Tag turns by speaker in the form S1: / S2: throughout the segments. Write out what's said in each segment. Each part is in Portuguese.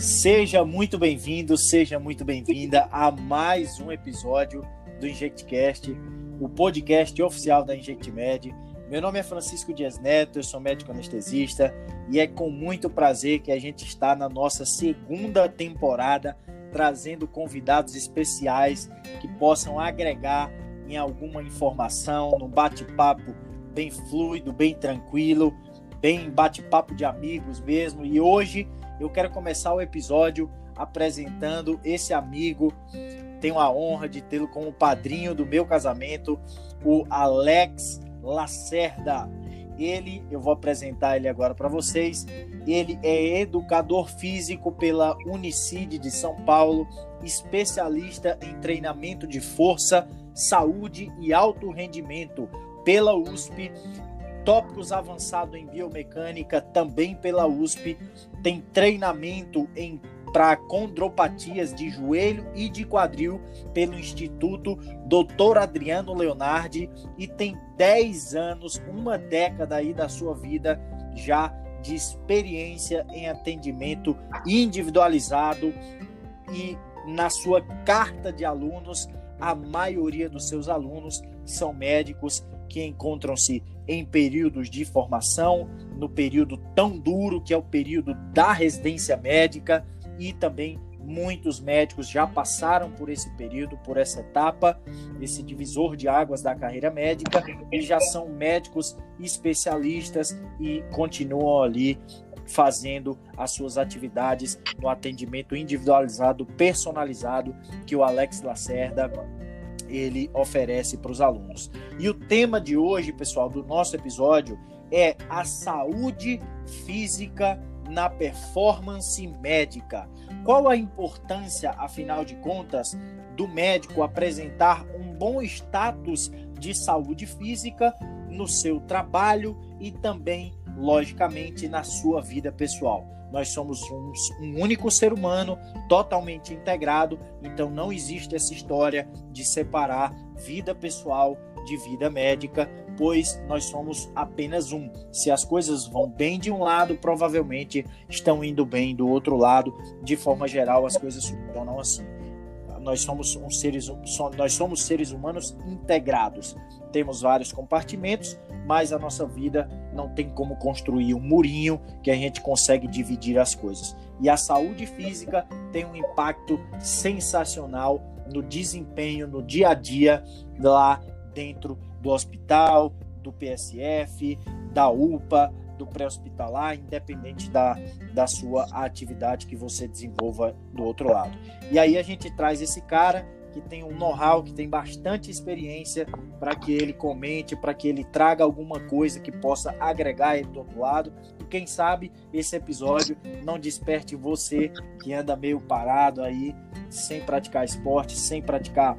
S1: Seja muito bem-vindo, seja muito bem-vinda a mais um episódio do InjectCast, o podcast oficial da InjectMed. Meu nome é Francisco Dias Neto, eu sou médico anestesista e é com muito prazer que a gente está na nossa segunda temporada trazendo convidados especiais que possam agregar em alguma informação, num bate-papo bem fluido, bem tranquilo, bem bate-papo de amigos mesmo. E hoje eu quero começar o episódio apresentando esse amigo. Tenho a honra de tê-lo como padrinho do meu casamento, o Alex Lacerda. Ele, eu vou apresentar ele agora para vocês. Ele é educador físico pela Unicid de São Paulo, especialista em treinamento de força, saúde e alto rendimento pela USP, tópicos avançado em biomecânica também pela USP, tem treinamento em para condropatias de joelho e de quadril pelo Instituto Dr. Adriano Leonardi e tem 10 anos, uma década aí da sua vida já de experiência em atendimento individualizado e na sua carta de alunos, a maioria dos seus alunos são médicos que encontram-se em períodos de formação, no período tão duro que é o período da residência médica, e também muitos médicos já passaram por esse período, por essa etapa, esse divisor de águas da carreira médica, e já são médicos especialistas e continuam ali fazendo as suas atividades no atendimento individualizado, personalizado que o Alex Lacerda ele oferece para os alunos. E o tema de hoje, pessoal, do nosso episódio é a saúde física na performance médica. Qual a importância, afinal de contas, do médico apresentar um bom status de saúde física no seu trabalho e também, logicamente, na sua vida pessoal? Nós somos um, um, único ser humano totalmente integrado, então não existe essa história de separar vida pessoal de vida médica, pois nós somos apenas um. Se as coisas vão bem de um lado, provavelmente estão indo bem do outro lado. De forma geral, as coisas funcionam assim. Nós somos, um seres, nós somos seres humanos integrados. Temos vários compartimentos, mas a nossa vida não tem como construir um murinho que a gente consegue dividir as coisas. E a saúde física tem um impacto sensacional no desempenho, no dia a dia lá dentro do hospital, do PSF, da UPA, do pré-hospitalar, independente da, da sua atividade que você desenvolva do outro lado. E aí a gente traz esse cara que tem um know-how, que tem bastante experiência, para que ele comente, para que ele traga alguma coisa que possa agregar ele do outro lado. E quem sabe esse episódio não desperte você que anda meio parado aí, sem praticar esporte, sem praticar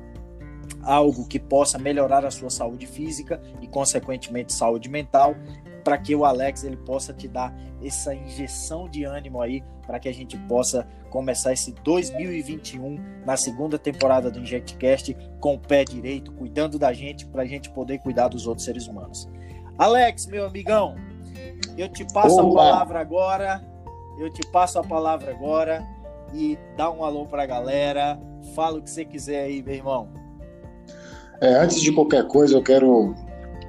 S1: algo que possa melhorar a sua saúde física e consequentemente saúde mental, para que o Alex ele possa te dar essa injeção de ânimo aí para que a gente possa começar esse 2021 na segunda temporada do InjectCast com o pé direito, cuidando da gente para a gente poder cuidar dos outros seres humanos. Alex, meu amigão, eu te passo Olá. a palavra agora. Eu te passo a palavra agora e dá um alô para a galera. Fala o que você quiser aí, meu irmão.
S2: É, antes de qualquer coisa, eu quero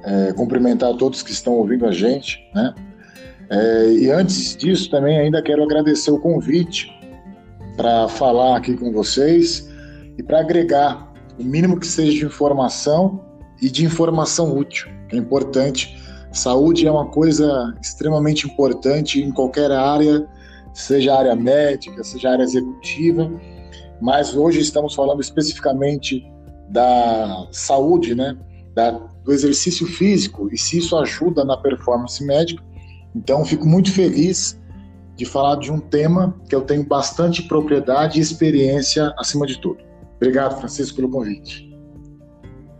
S2: é, cumprimentar todos que estão ouvindo a gente, né? É, e antes disso, também ainda quero agradecer o convite para falar aqui com vocês e para agregar o mínimo que seja de informação e de informação útil, que é importante. Saúde é uma coisa extremamente importante em qualquer área, seja área médica, seja área executiva, mas hoje estamos falando especificamente da saúde, né, da, do exercício físico e se isso ajuda na performance médica. Então, fico muito feliz de falar de um tema que eu tenho bastante propriedade e experiência acima de tudo. Obrigado, Francisco, pelo convite.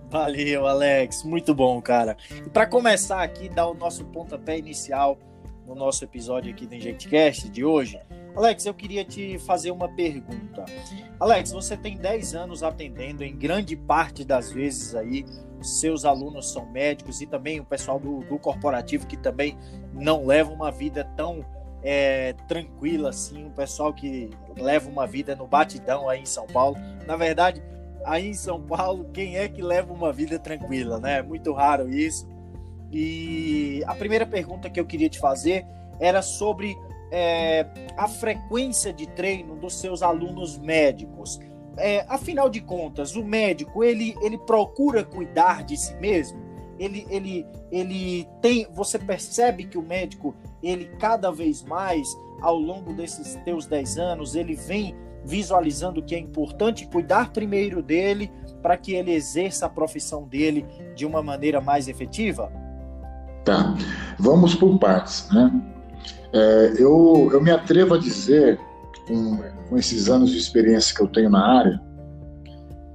S1: Valeu, Alex. Muito bom, cara. E para começar aqui, dar o nosso pontapé inicial no nosso episódio aqui do InjectCast de hoje, Alex, eu queria te fazer uma pergunta. Alex, você tem 10 anos atendendo, em grande parte das vezes aí, seus alunos são médicos e também o pessoal do, do corporativo que também não leva uma vida tão é, tranquila, assim, um pessoal que leva uma vida no batidão aí em São Paulo. Na verdade, aí em São Paulo, quem é que leva uma vida tranquila, né? É muito raro isso. E a primeira pergunta que eu queria te fazer era sobre é, a frequência de treino dos seus alunos médicos. É, afinal de contas, o médico ele, ele procura cuidar de si mesmo. Ele, ele, ele tem. Você percebe que o médico ele cada vez mais, ao longo desses teus 10 anos, ele vem visualizando que é importante cuidar primeiro dele para que ele exerça a profissão dele de uma maneira mais efetiva?
S2: Tá, vamos por partes, né? É, eu, eu me atrevo a dizer, com, com esses anos de experiência que eu tenho na área,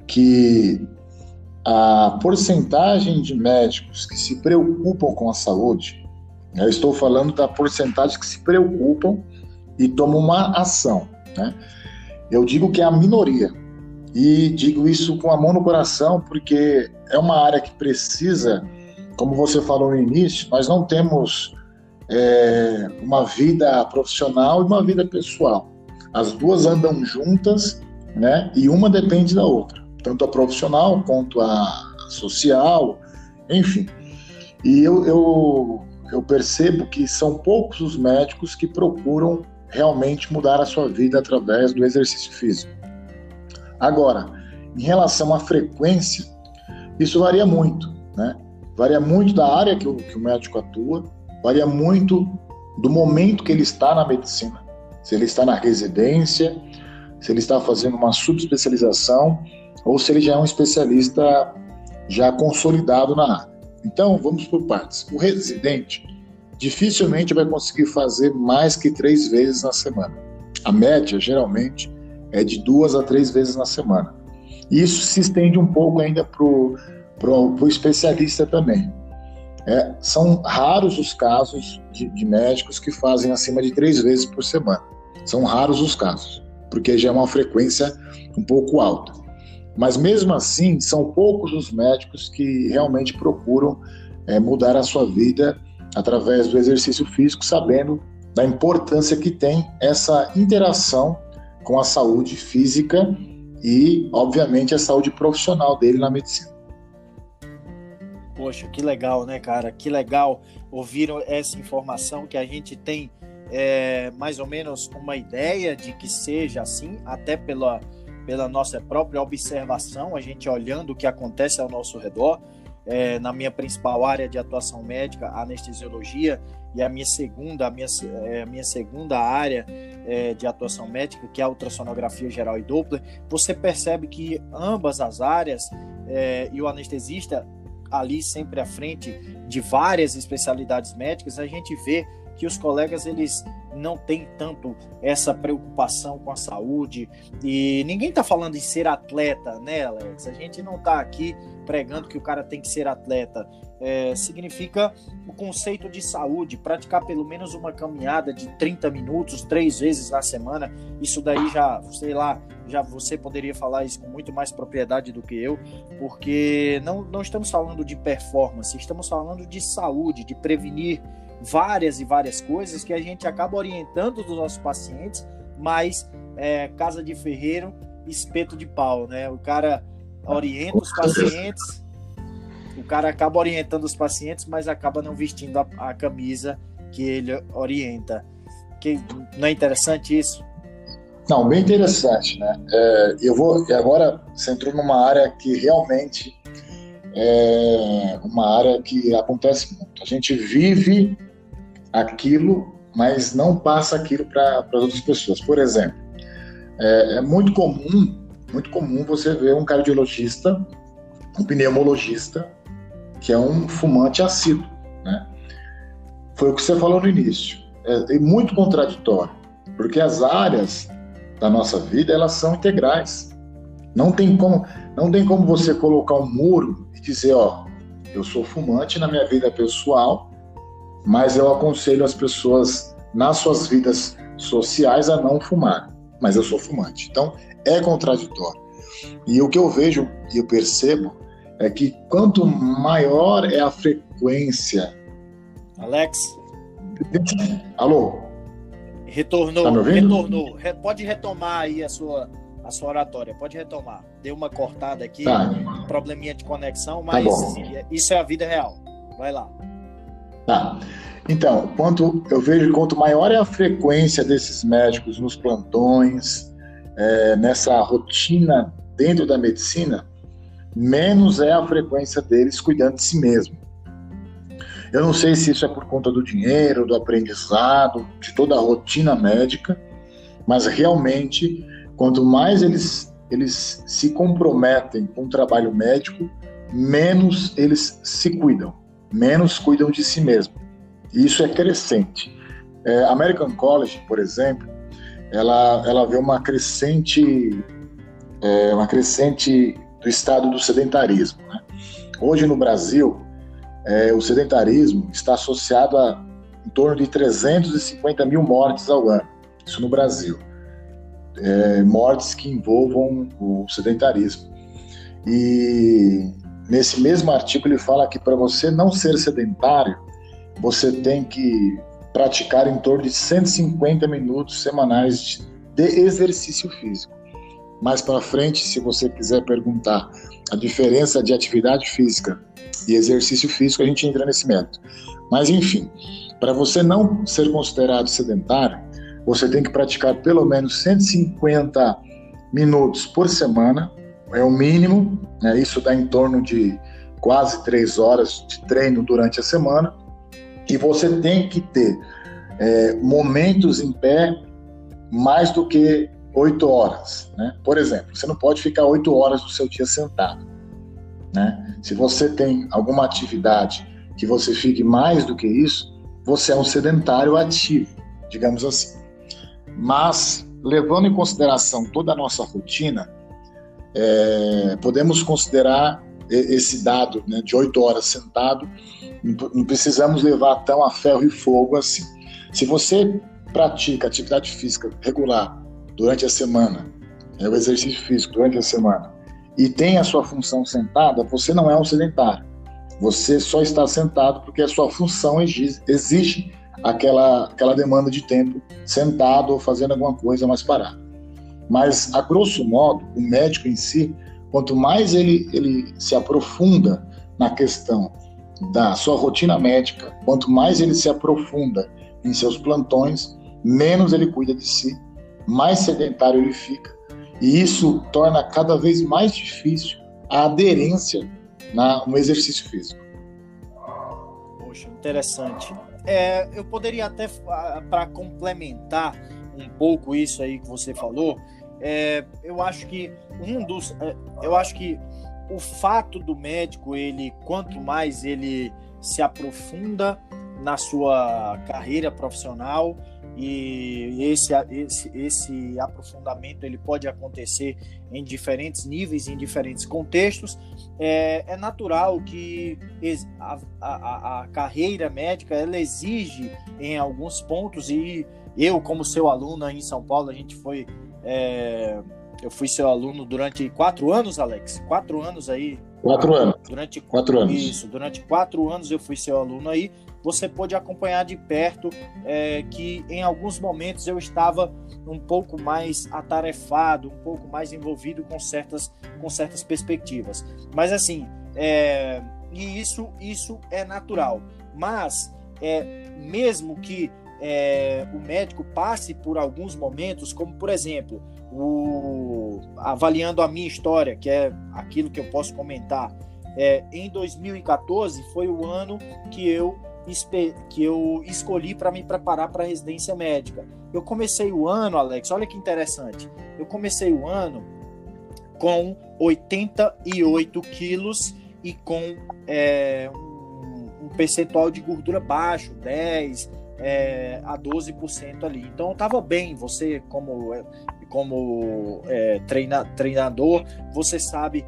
S2: que a porcentagem de médicos que se preocupam com a saúde eu estou falando da porcentagem que se preocupam e tomam uma ação. Né? Eu digo que é a minoria. E digo isso com a mão no coração, porque é uma área que precisa, como você falou no início, nós não temos é, uma vida profissional e uma vida pessoal. As duas andam juntas, né? E uma depende da outra, tanto a profissional quanto a social, enfim. E eu, eu eu percebo que são poucos os médicos que procuram realmente mudar a sua vida através do exercício físico. Agora, em relação à frequência, isso varia muito, né? Varia muito da área que o, que o médico atua, varia muito do momento que ele está na medicina. Se ele está na residência, se ele está fazendo uma subespecialização ou se ele já é um especialista já consolidado na área. Então, vamos por partes. O residente dificilmente vai conseguir fazer mais que três vezes na semana. A média, geralmente, é de duas a três vezes na semana. Isso se estende um pouco ainda para o especialista também. É, são raros os casos de, de médicos que fazem acima de três vezes por semana. São raros os casos, porque já é uma frequência um pouco alta. Mas mesmo assim, são poucos os médicos que realmente procuram é, mudar a sua vida através do exercício físico, sabendo da importância que tem essa interação com a saúde física e, obviamente, a saúde profissional dele na medicina.
S1: Poxa, que legal, né, cara? Que legal ouvir essa informação que a gente tem é, mais ou menos uma ideia de que seja assim, até pela pela nossa própria observação, a gente olhando o que acontece ao nosso redor. É, na minha principal área de atuação médica, anestesiologia, e a minha segunda, a minha, é, minha segunda área é, de atuação médica, que é a ultrassonografia geral e Doppler, você percebe que ambas as áreas é, e o anestesista ali sempre à frente de várias especialidades médicas, a gente vê que os colegas eles não têm tanto essa preocupação com a saúde e ninguém está falando em ser atleta, né, Alex? A gente não está aqui pregando que o cara tem que ser atleta. É, significa o conceito de saúde, praticar pelo menos uma caminhada de 30 minutos, três vezes na semana. Isso daí já, sei lá, já você poderia falar isso com muito mais propriedade do que eu, porque não, não estamos falando de performance, estamos falando de saúde, de prevenir várias e várias coisas que a gente acaba orientando dos nossos pacientes, mas é, casa de ferreiro, espeto de pau, né? O cara orienta os pacientes, o cara acaba orientando os pacientes, mas acaba não vestindo a, a camisa que ele orienta. Que não é interessante isso?
S2: Não, bem interessante, né? É, eu vou agora você entrou numa área que realmente é uma área que acontece muito. A gente vive aquilo, mas não passa aquilo para as outras pessoas. Por exemplo, é, é, muito comum, muito comum você ver um cardiologista, um pneumologista, que é um fumante assíduo, né? Foi o que você falou no início. É, é muito contraditório, porque as áreas da nossa vida elas são integrais. Não tem como, não tem como você colocar um muro e dizer, ó, eu sou fumante na minha vida pessoal, mas eu aconselho as pessoas nas suas vidas sociais a não fumar. Mas eu sou fumante. Então, é contraditório. E o que eu vejo e eu percebo é que quanto maior é a frequência.
S1: Alex?
S2: Alô?
S1: Retornou, tá retornou. Re, pode retomar aí a sua, a sua oratória, pode retomar. Deu uma cortada aqui, tá. probleminha de conexão, tá mas tá isso é a vida real. Vai lá.
S2: Tá. Então, quanto eu vejo quanto maior é a frequência desses médicos nos plantões, é, nessa rotina dentro da medicina, menos é a frequência deles cuidando de si mesmo. Eu não sei se isso é por conta do dinheiro, do aprendizado, de toda a rotina médica, mas realmente, quanto mais eles, eles se comprometem com o trabalho médico, menos eles se cuidam, menos cuidam de si mesmo. E isso é crescente. É, American College, por exemplo, ela, ela vê uma crescente, é, uma crescente do estado do sedentarismo. Né? Hoje no Brasil, é, o sedentarismo está associado a em torno de 350 mil mortes ao ano, isso no Brasil. É, mortes que envolvam o sedentarismo. E nesse mesmo artigo ele fala que para você não ser sedentário, você tem que praticar em torno de 150 minutos semanais de exercício físico. Mais para frente, se você quiser perguntar a diferença de atividade física e exercício físico, a gente entra nesse método. Mas enfim, para você não ser considerado sedentário, você tem que praticar pelo menos 150 minutos por semana, é o mínimo, né? isso dá em torno de quase três horas de treino durante a semana, e você tem que ter é, momentos em pé mais do que oito horas. Né? Por exemplo, você não pode ficar oito horas do seu dia sentado. Né? Se você tem alguma atividade que você fique mais do que isso, você é um sedentário ativo, digamos assim. Mas, levando em consideração toda a nossa rotina, é, podemos considerar esse dado né, de oito horas sentado, não precisamos levar tão a ferro e fogo assim. Se você pratica atividade física regular durante a semana, é o exercício físico durante a semana, e tem a sua função sentada, você não é um sedentário. Você só está sentado porque a sua função exige aquela, aquela demanda de tempo sentado ou fazendo alguma coisa mais parada. Mas, a grosso modo, o médico em si, quanto mais ele, ele se aprofunda na questão da sua rotina médica, quanto mais ele se aprofunda em seus plantões, menos ele cuida de si, mais sedentário ele fica. E isso torna cada vez mais difícil a aderência na, no exercício físico.
S1: Poxa, interessante. É, eu poderia até, para complementar um pouco isso aí que você falou, é, eu acho que um dos. É, eu acho que o fato do médico, ele, quanto mais ele se aprofunda na sua carreira profissional e esse, esse, esse aprofundamento ele pode acontecer em diferentes níveis, em diferentes contextos. É, é natural que a, a, a, carreira médica ela exige em alguns pontos e eu como seu aluno aí em São Paulo a gente foi é, eu fui seu aluno durante quatro anos, Alex. Quatro anos aí.
S2: Quatro anos.
S1: Durante quatro anos. Isso, durante quatro anos eu fui seu aluno aí. Você pôde acompanhar de perto é, que em alguns momentos eu estava um pouco mais atarefado, um pouco mais envolvido com certas, com certas perspectivas. Mas assim, é, e isso, isso é natural. Mas é, mesmo que é, o médico passe por alguns momentos, como por exemplo, o, avaliando a minha história, que é aquilo que eu posso comentar. É, em 2014 foi o ano que eu, que eu escolhi para me preparar para a residência médica. Eu comecei o ano, Alex, olha que interessante. Eu comecei o ano com 88 quilos e com é, um, um percentual de gordura baixo, 10, é, a 12% ali. Então estava bem, você como, como é, treina, treinador, você sabe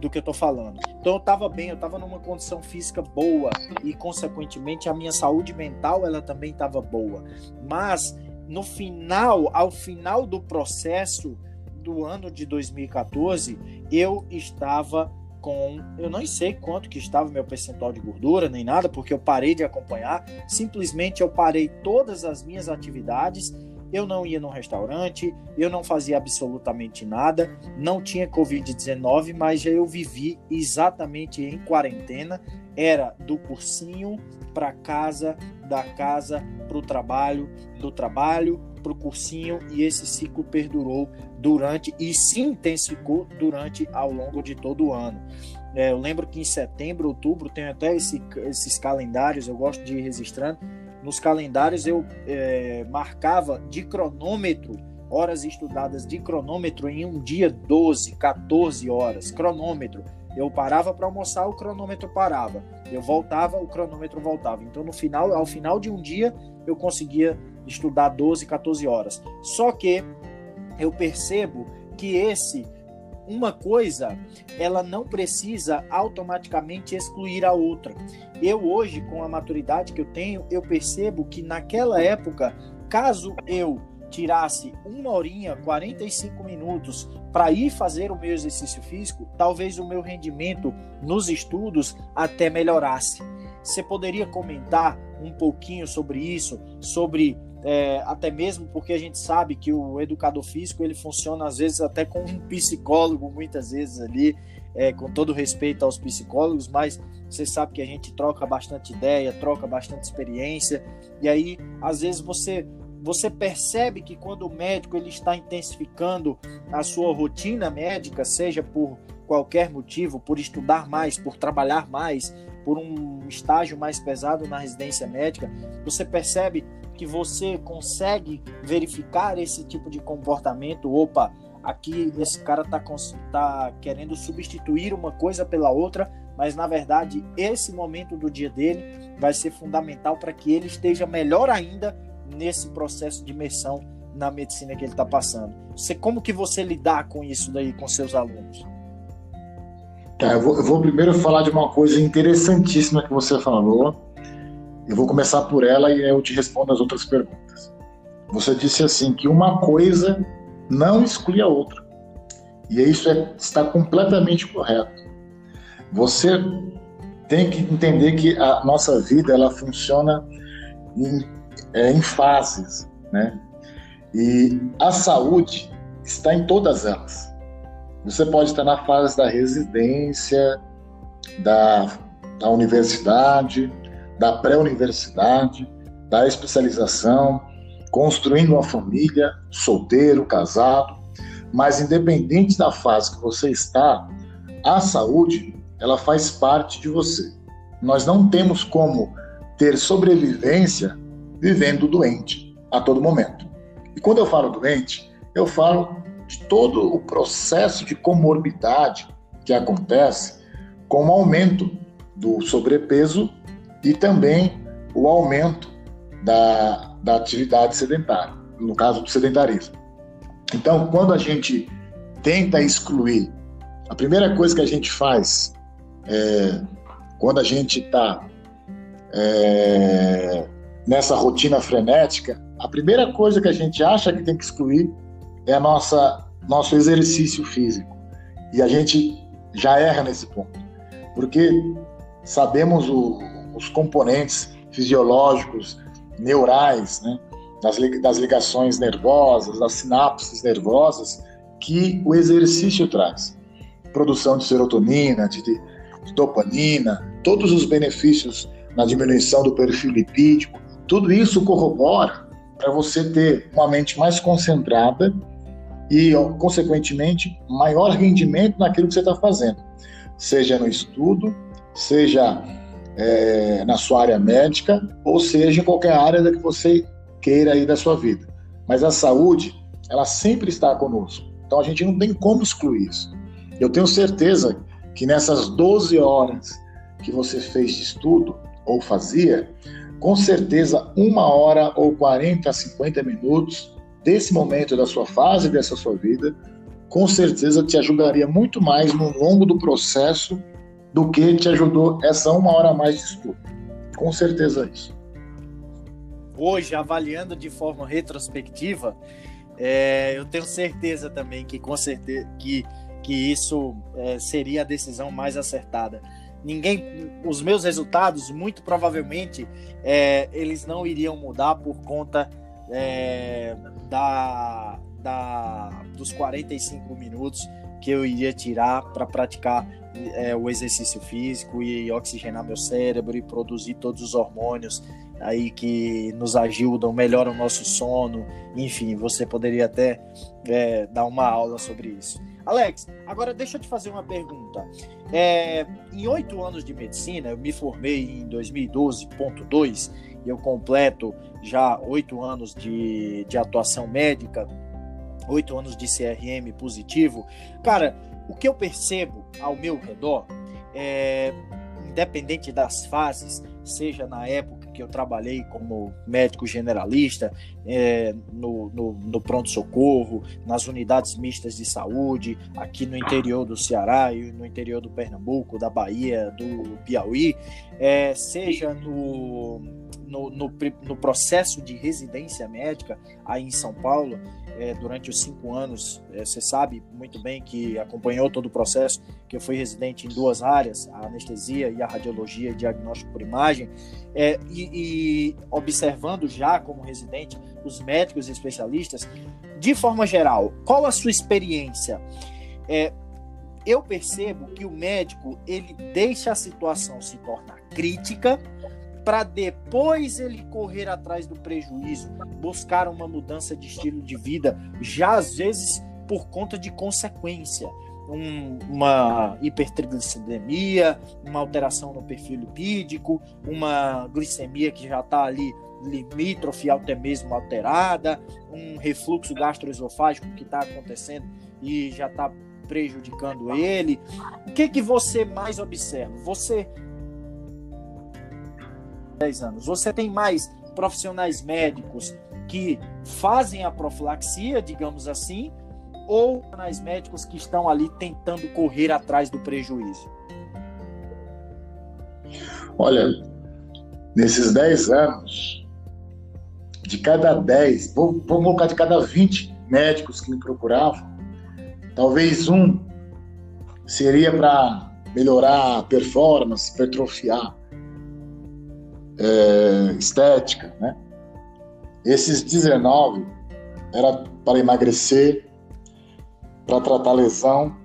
S1: do que eu estou falando. Então eu estava bem, eu estava numa condição física boa e consequentemente a minha saúde mental ela também estava boa. Mas no final, ao final do processo do ano de 2014, eu estava com. Eu não sei quanto que estava meu percentual de gordura, nem nada, porque eu parei de acompanhar. Simplesmente eu parei todas as minhas atividades eu não ia no restaurante, eu não fazia absolutamente nada, não tinha Covid-19, mas eu vivi exatamente em quarentena. Era do cursinho para casa, da casa para o trabalho, do trabalho para o cursinho, e esse ciclo perdurou durante e se intensificou durante ao longo de todo o ano. É, eu lembro que em setembro, outubro, tem até esse, esses calendários, eu gosto de ir registrando. Nos calendários eu é, marcava de cronômetro, horas estudadas de cronômetro em um dia 12, 14 horas, cronômetro. Eu parava para almoçar, o cronômetro parava. Eu voltava, o cronômetro voltava. Então, no final, ao final de um dia, eu conseguia estudar 12, 14 horas. Só que eu percebo que esse uma coisa, ela não precisa automaticamente excluir a outra. Eu hoje, com a maturidade que eu tenho, eu percebo que naquela época, caso eu tirasse uma horinha, 45 minutos para ir fazer o meu exercício físico, talvez o meu rendimento nos estudos até melhorasse. Você poderia comentar um pouquinho sobre isso, sobre é, até mesmo porque a gente sabe que o educador físico ele funciona às vezes até com um psicólogo, muitas vezes ali, é, com todo respeito aos psicólogos, mas você sabe que a gente troca bastante ideia, troca bastante experiência, e aí às vezes você você percebe que quando o médico ele está intensificando a sua rotina médica, seja por qualquer motivo, por estudar mais, por trabalhar mais, por um estágio mais pesado na residência médica, você percebe que você consegue verificar esse tipo de comportamento. Opa, aqui esse cara está tá querendo substituir uma coisa pela outra, mas na verdade esse momento do dia dele vai ser fundamental para que ele esteja melhor ainda nesse processo de imersão na medicina que ele está passando. Você, como que você lidar com isso daí com seus alunos?
S2: Tá, eu, vou, eu vou primeiro falar de uma coisa interessantíssima que você falou, eu vou começar por ela e eu te respondo as outras perguntas. Você disse assim que uma coisa não exclui a outra. E isso é, está completamente correto. Você tem que entender que a nossa vida ela funciona em, é, em fases, né? E a saúde está em todas elas. Você pode estar na fase da residência, da, da universidade, da pré-universidade, da especialização, construindo uma família, solteiro, casado, mas independente da fase que você está, a saúde, ela faz parte de você. Nós não temos como ter sobrevivência vivendo doente a todo momento. E quando eu falo doente, eu falo de todo o processo de comorbidade que acontece com o aumento do sobrepeso e também o aumento da, da atividade sedentária, no caso do sedentarismo. Então, quando a gente tenta excluir, a primeira coisa que a gente faz é, quando a gente está é, nessa rotina frenética, a primeira coisa que a gente acha que tem que excluir é a nossa nosso exercício físico. E a gente já erra nesse ponto, porque sabemos o, os componentes fisiológicos, neurais, né, das, das ligações nervosas, das sinapses nervosas que o exercício traz. Produção de serotonina, de, de dopamina, todos os benefícios na diminuição do perfil lipídico, tudo isso corrobora para você ter uma mente mais concentrada e, consequentemente, maior rendimento naquilo que você está fazendo, seja no estudo, seja é, na sua área médica, ou seja, em qualquer área que você queira aí da sua vida. Mas a saúde, ela sempre está conosco. Então a gente não tem como excluir isso. Eu tenho certeza que nessas 12 horas que você fez de estudo, ou fazia, com certeza uma hora ou 40 a 50 minutos desse momento da sua fase, dessa sua vida, com certeza te ajudaria muito mais no longo do processo do que te ajudou essa uma hora a mais de estudo. Com certeza isso.
S1: Hoje, avaliando de forma retrospectiva, é, eu tenho certeza também que com certeza que, que isso é, seria a decisão mais acertada. Ninguém, os meus resultados, muito provavelmente, é, eles não iriam mudar por conta é, da, da, dos 45 minutos que eu iria tirar para praticar é, o exercício físico e oxigenar meu cérebro e produzir todos os hormônios aí que nos ajudam, melhoram o nosso sono, enfim, você poderia até é, dar uma aula sobre isso. Alex, agora deixa eu te fazer uma pergunta. É, em oito anos de medicina, eu me formei em 2012.2 e eu completo já oito anos de, de atuação médica, oito anos de CRM positivo. Cara, o que eu percebo ao meu redor, é, independente das fases, seja na época que eu trabalhei como médico generalista é, no, no, no pronto-socorro, nas unidades mistas de saúde, aqui no interior do Ceará e no interior do Pernambuco, da Bahia, do Piauí, é, seja no, no, no, no, processo de residência médica aí em São Paulo, é, durante os cinco anos, é, você sabe muito bem que acompanhou todo o processo, que eu fui residente em duas áreas, a anestesia e a radiologia e diagnóstico por imagem, é, e, e, observando já como residente os médicos e especialistas, de forma geral, qual a sua experiência? É, eu percebo que o médico ele deixa a situação se tornar crítica para depois ele correr atrás do prejuízo, buscar uma mudança de estilo de vida, já às vezes por conta de consequência. Um, uma hipertriglicidemia, uma alteração no perfil lipídico, uma glicemia que já está ali limítrofe até mesmo alterada, um refluxo gastroesofágico que está acontecendo e já está prejudicando ele. O que que você mais observa? Você 10 anos. Você tem mais profissionais médicos que fazem a profilaxia, digamos assim, ou profissionais médicos que estão ali tentando correr atrás do prejuízo?
S2: Olha, nesses 10 anos, de cada 10, vou, vou colocar de cada 20 médicos que me procuravam, talvez um seria para melhorar a performance, hipertrofiar é, estética, né? Esses 19 era para emagrecer, para tratar lesão,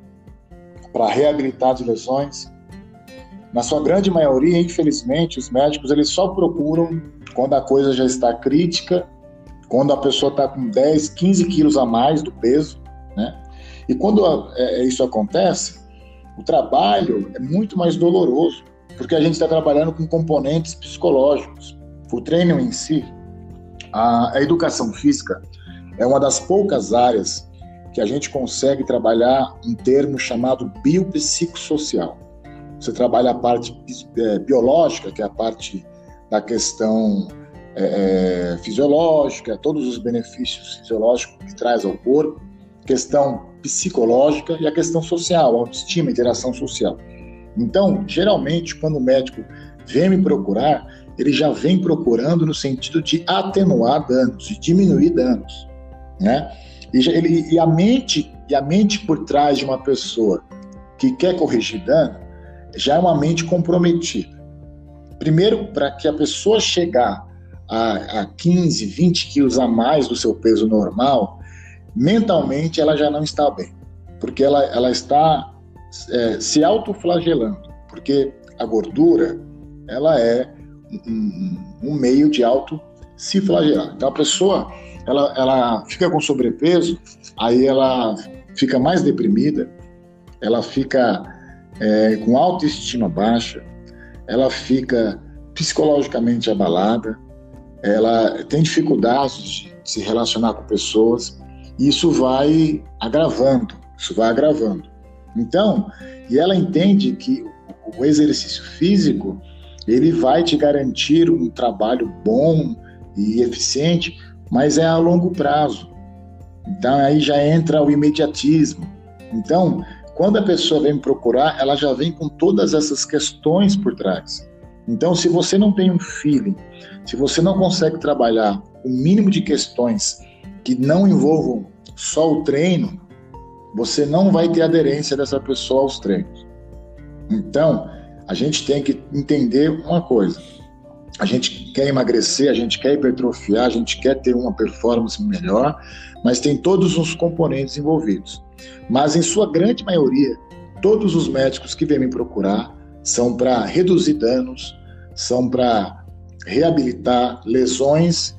S2: para reabilitar de lesões. Na sua grande maioria, infelizmente, os médicos eles só procuram quando a coisa já está crítica, quando a pessoa está com 10, 15 quilos a mais do peso, né? E quando é, isso acontece, o trabalho é muito mais doloroso porque a gente está trabalhando com componentes psicológicos. O treino em si, a, a educação física é uma das poucas áreas que a gente consegue trabalhar um termo chamado biopsicossocial. Você trabalha a parte é, biológica, que é a parte da questão é, é, fisiológica, todos os benefícios fisiológicos que traz ao corpo, questão psicológica e a questão social, autoestima, interação social. Então, geralmente, quando o médico vem me procurar, ele já vem procurando no sentido de atenuar danos, de diminuir danos, né? E, ele, e a mente e a mente por trás de uma pessoa que quer corrigir dano já é uma mente comprometida. Primeiro, para que a pessoa chegar a, a 15, 20 quilos a mais do seu peso normal, mentalmente ela já não está bem, porque ela, ela está é, se autoflagelando, porque a gordura ela é um, um, meio de auto se flagelar. Então a pessoa ela, ela fica com sobrepeso, aí ela fica mais deprimida, ela fica é, com autoestima baixa, ela fica psicologicamente abalada, ela tem dificuldades de se relacionar com pessoas, e isso vai agravando, isso vai agravando. Então, e ela entende que o exercício físico ele vai te garantir um trabalho bom e eficiente, mas é a longo prazo. Então aí já entra o imediatismo. Então, quando a pessoa vem procurar, ela já vem com todas essas questões por trás. Então, se você não tem um feeling, se você não consegue trabalhar o mínimo de questões que não envolvam só o treino, você não vai ter aderência dessa pessoa aos treinos. Então, a gente tem que entender uma coisa: a gente quer emagrecer, a gente quer hipertrofiar, a gente quer ter uma performance melhor, mas tem todos os componentes envolvidos. Mas em sua grande maioria, todos os médicos que vêm me procurar são para reduzir danos, são para reabilitar lesões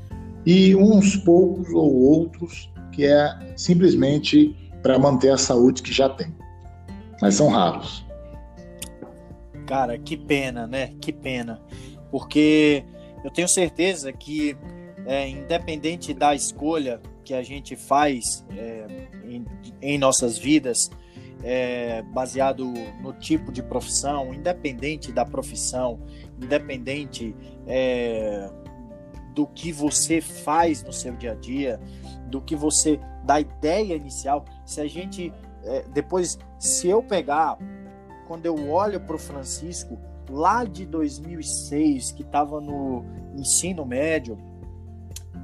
S2: e uns poucos ou outros que é simplesmente para manter a saúde que já tem. Mas são raros.
S1: Cara, que pena, né? Que pena porque eu tenho certeza que, é, independente da escolha que a gente faz é, em, em, nossas vidas, é, baseado no tipo de profissão, independente da profissão, independente é, do que você faz no seu dia a dia, do que você da ideia inicial, se a gente é, depois, se eu pegar, quando eu olho para o Francisco, lá de 2006, que estava no ensino médio,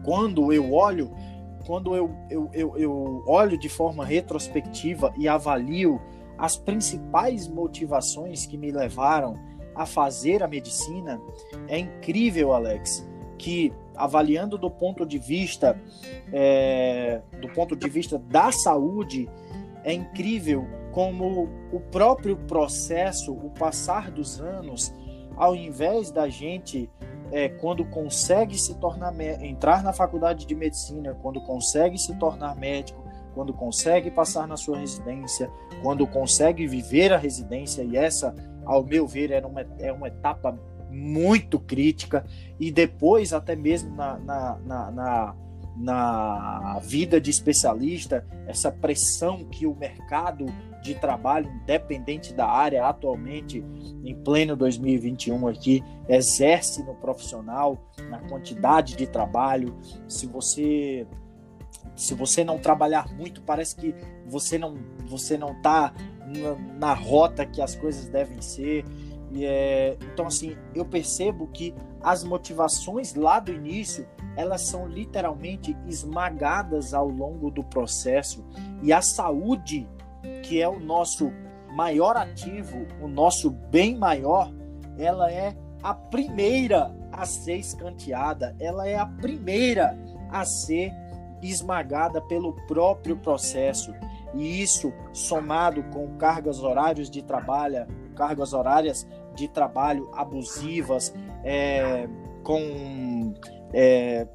S1: quando eu olho, quando eu, eu, eu, eu olho de forma retrospectiva e avalio as principais motivações que me levaram a fazer a medicina, é incrível, Alex, que avaliando do ponto de vista é, do ponto de vista da saúde, é incrível como o próprio processo, o passar dos anos, ao invés da gente, é, quando consegue se tornar entrar na faculdade de medicina, quando consegue se tornar médico, quando consegue passar na sua residência, quando consegue viver a residência, e essa, ao meu ver, era uma, é uma etapa muito crítica, e depois, até mesmo na, na, na, na na vida de especialista, essa pressão que o mercado de trabalho, independente da área, atualmente, em pleno 2021 aqui, exerce no profissional, na quantidade de trabalho. Se você se você não trabalhar muito, parece que você não você não está na, na, rota que as coisas devem ser. É, então assim, eu percebo que as motivações lá do início elas são literalmente esmagadas ao longo do processo e a saúde, que é o nosso maior ativo, o nosso bem maior, ela é a primeira a ser escanteada, ela é a primeira a ser esmagada pelo próprio processo. E isso, somado com cargas horárias de trabalho, cargas horárias de trabalho abusivas, é, com é,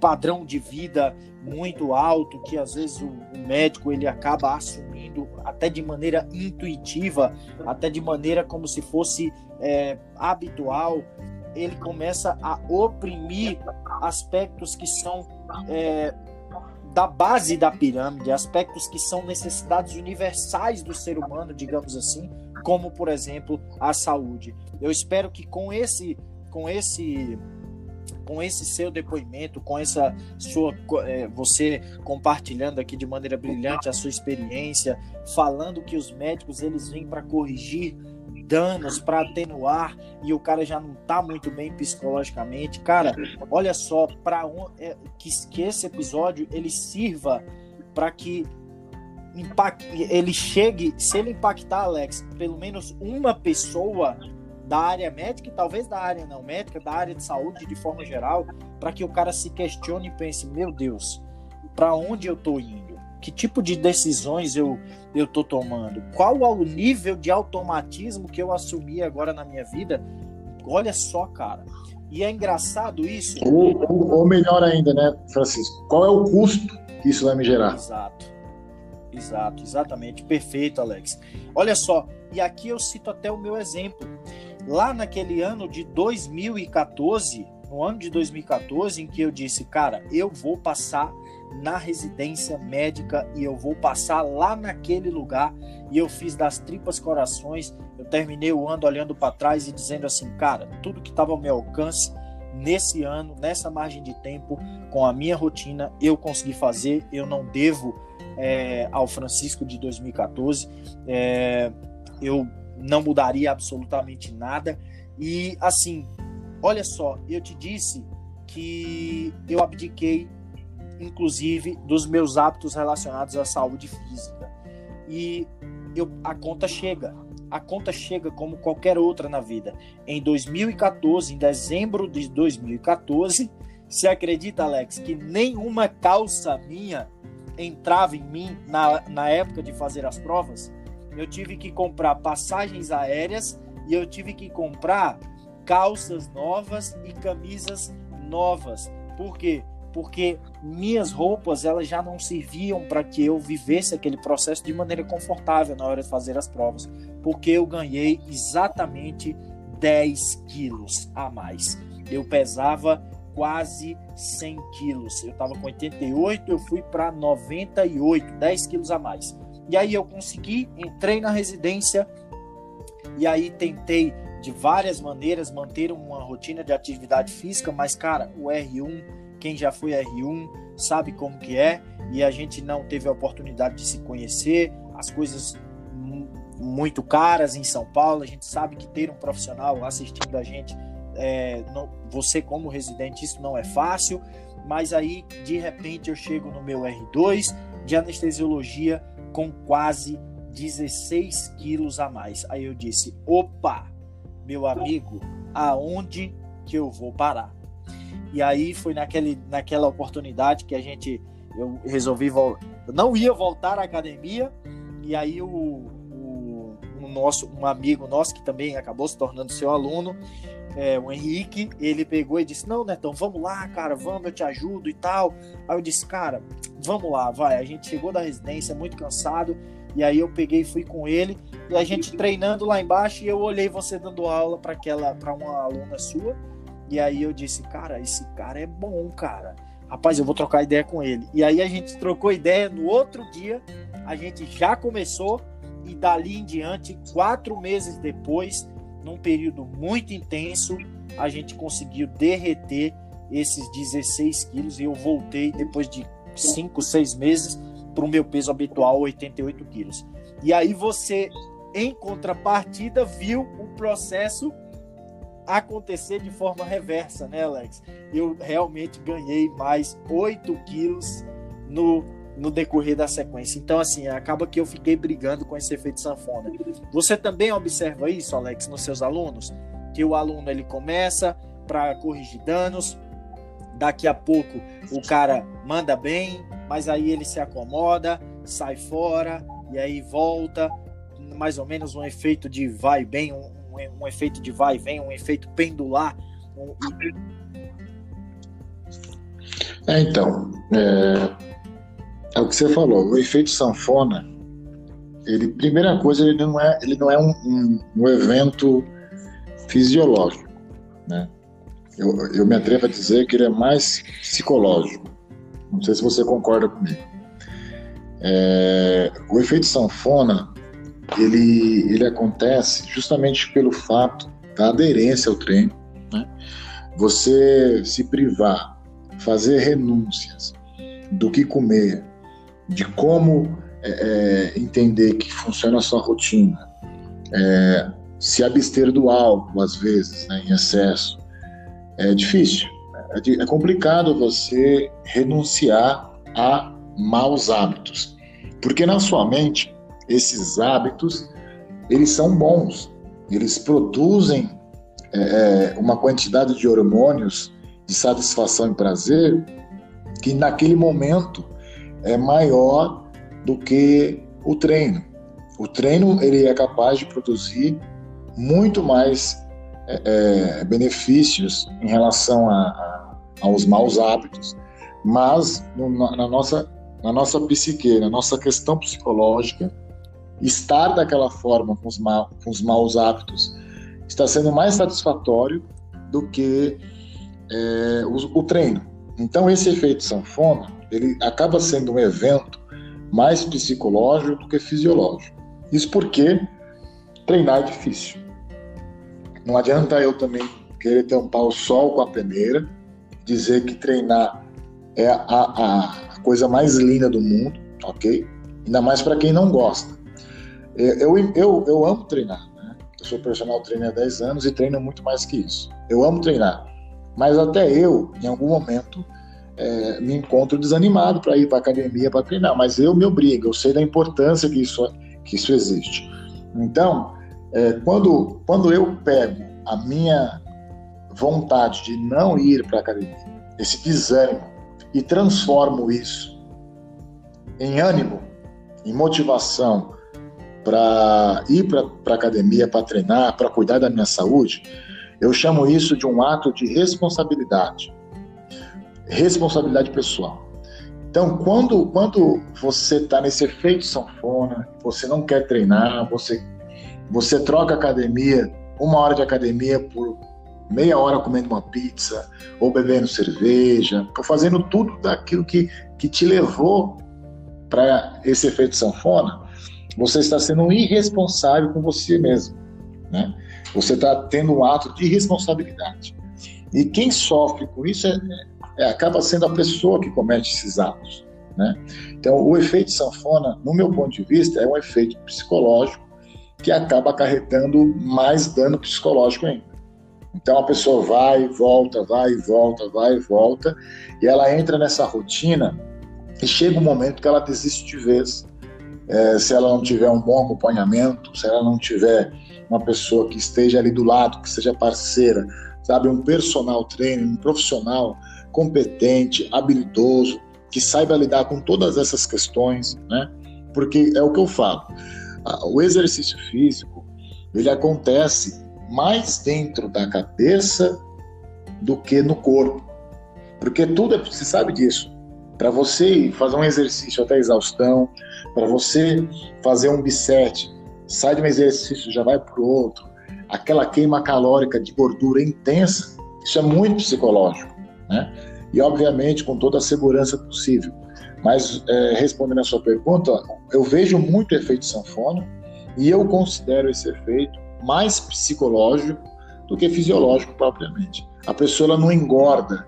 S1: padrão de vida muito alto que às vezes o, o, médico ele acaba assumindo até de maneira intuitiva, até de maneira como se fosse é, habitual, ele começa a oprimir aspectos que são é, da base da pirâmide, aspectos que são necessidades universais do ser humano, digamos assim, como por exemplo a saúde. Eu espero que com esse com esse com esse seu depoimento, com essa sua é, você compartilhando aqui de maneira brilhante a sua experiência, falando que os médicos eles vêm para corrigir danos, para atenuar e o cara já não está muito bem psicologicamente. Cara, olha só para é, que, que esse episódio ele sirva para que ele chegue, se ele impactar, Alex, pelo menos uma pessoa, da área médica e talvez da área não médica, da área de saúde de forma geral, para que o cara se questione e pense: meu Deus, para onde eu estou indo? Que tipo de decisões eu eu estou tomando? Qual é o nível de automatismo que eu assumi agora na minha vida? Olha só, cara. E é engraçado isso.
S2: Ou, ou, ou melhor ainda, né, Francisco? Qual é o custo que isso vai me gerar?
S1: Exato. Exato, exatamente. Perfeito, Alex. Olha só, e aqui eu cito até o meu exemplo lá naquele ano de 2014, no ano de 2014, em que eu disse, cara, eu vou passar na residência médica e eu vou passar lá naquele lugar e eu fiz das tripas corações. Eu terminei o ano olhando para trás e dizendo assim, cara, tudo que estava ao meu alcance nesse ano, nessa margem de tempo, com a minha rotina, eu consegui fazer. Eu não devo é, ao Francisco de 2014. É, eu não mudaria absolutamente nada. E assim, olha só, eu te disse que eu abdiquei, inclusive, dos meus hábitos relacionados à saúde física. E eu, a conta chega. a conta chega como qualquer outra na vida. Em 2014, em dezembro de 2014, você acredita, Alex, que nenhuma calça minha entrava em mim na, na época de fazer as provas? Eu tive que comprar passagens aéreas e eu tive que comprar calças novas e camisas novas. Por quê? Porque minhas roupas elas já não serviam para que eu vivesse aquele processo de maneira confortável na hora de fazer as provas, porque eu ganhei exatamente 10 quilos a mais. Eu pesava quase 100 quilos. Eu estava com 88, eu fui para 98, 10 quilos a mais. E aí eu consegui, entrei na residência e aí tentei de várias maneiras manter uma rotina de atividade física, mas cara, o R1, quem já foi R1 sabe como que é, e a gente não teve a oportunidade de se conhecer, as coisas muito caras em São Paulo, a gente sabe que ter um profissional assistindo a gente, é, não, você como residente, isso não é fácil, mas aí de repente eu chego no meu R2 de anestesiologia com quase 16 quilos a mais. Aí eu disse: opa, meu amigo, aonde que eu vou parar? E aí foi naquele, naquela oportunidade que a gente, eu resolvi, eu não ia voltar à academia, e aí o, nosso, um amigo nosso, que também acabou se tornando seu aluno, é, o Henrique, ele pegou e disse, não, Netão, vamos lá, cara, vamos, eu te ajudo e tal. Aí eu disse, cara, vamos lá, vai. A gente chegou da residência muito cansado, e aí eu peguei e fui com ele e a gente treinando lá embaixo e eu olhei você dando aula para aquela para uma aluna sua e aí eu disse, cara, esse cara é bom, cara. Rapaz, eu vou trocar ideia com ele. E aí a gente trocou ideia no outro dia, a gente já começou e dali em diante, quatro meses depois, num período muito intenso, a gente conseguiu derreter esses 16 quilos e eu voltei depois de cinco, seis meses para o meu peso habitual, 88 quilos. E aí você, em contrapartida, viu o processo acontecer de forma reversa, né, Alex? Eu realmente ganhei mais 8 quilos no, no decorrer da sequência. Então, assim, acaba que eu fiquei brigando com esse efeito sanfona. Você também observa isso, Alex, nos seus alunos? Que o aluno ele começa para corrigir danos, daqui a pouco o cara manda bem, mas aí ele se acomoda, sai fora e aí volta, mais ou menos um efeito de vai e um, um, um, efeito de vai e vem, um efeito pendular. Um...
S2: É, então, é, é, o que você falou, o efeito sanfona, ele, primeira coisa, ele não é, ele não é um, um, um evento fisiológico, né? Eu, eu me atrevo a dizer que ele é mais psicológico. Não sei se você concorda comigo. É, o efeito sanfona ele, ele acontece justamente pelo fato da aderência ao treino. Né? Você se privar, fazer renúncias do que comer, de como é, é é, que funciona a sua rotina, é, se abster do álcool, às vezes, né, em excesso, é difícil. É, é complicado você renunciar a maus hábitos, porque na sua mente esses hábitos eles são bons, eles produzem é, é, uma quantidade de hormônios de satisfação e prazer que naquele momento é maior do que o treino. O treino ele é capaz de produzir muito mais é, é, benefícios em relação a, a, aos maus hábitos, mas no, na, nossa, na nossa psique, na nossa questão psicológica, estar daquela forma com os, ma, com os maus hábitos está sendo mais satisfatório do que é, o, o treino. Então esse efeito sanfona ele acaba sendo um evento mais psicológico do que fisiológico. Isso porque treinar é difícil. Não adianta eu também querer tampar o sol com a peneira, dizer que treinar é a, a, coisa mais linda do mundo, ok? Ainda mais para quem não gosta. É, eu, eu, eu amo treinar, né? Eu sou personal trainer há 10 anos e treino muito mais que isso. Eu amo treinar, mas até eu, em algum momento, é, me encontro desanimado para ir para academia para treinar, mas eu me obrigo, eu sei da importância que isso, que isso existe. Então, é, quando, quando eu pego a minha vontade de não ir para a academia, esse desânimo, e transformo isso em ânimo, em motivação para ir para a academia, para treinar, para cuidar da minha saúde, eu chamo isso de um ato de responsabilidade. Responsabilidade pessoal. Então, quando, quando você está nesse efeito sanfona, você não quer treinar, você, você troca academia, uma hora de academia por meia hora comendo uma pizza, ou bebendo cerveja, ou fazendo tudo daquilo que, que te levou para esse efeito sanfona, você está sendo irresponsável com você mesmo. Né? Você está tendo um ato de responsabilidade. E quem sofre com isso é, é, acaba sendo a pessoa que comete esses atos. Né? Então, o efeito sanfona, no meu ponto de vista, é um efeito psicológico que acaba acarretando mais dano psicológico ainda. Então, a pessoa vai, volta, vai, volta, vai, volta, e ela entra nessa rotina e chega um momento que ela desiste de vez. É, se ela não tiver um bom acompanhamento, se ela não tiver uma pessoa que esteja ali do lado, que seja parceira, sabe, um personal trainer, um profissional competente, habilidoso, que saiba lidar com todas essas questões, né? Porque é o que eu falo. O exercício físico, ele acontece mais dentro da cabeça do que no corpo. Porque tudo é, você sabe disso. Para você fazer um exercício até exaustão, para você fazer um bisete, sai de um exercício já vai para o outro, aquela queima calórica de gordura intensa, isso é muito psicológico, né? E obviamente com toda a segurança possível. Mas é, respondendo a sua pergunta, eu vejo muito efeito sanfona e eu considero esse efeito mais psicológico do que fisiológico propriamente. A pessoa não engorda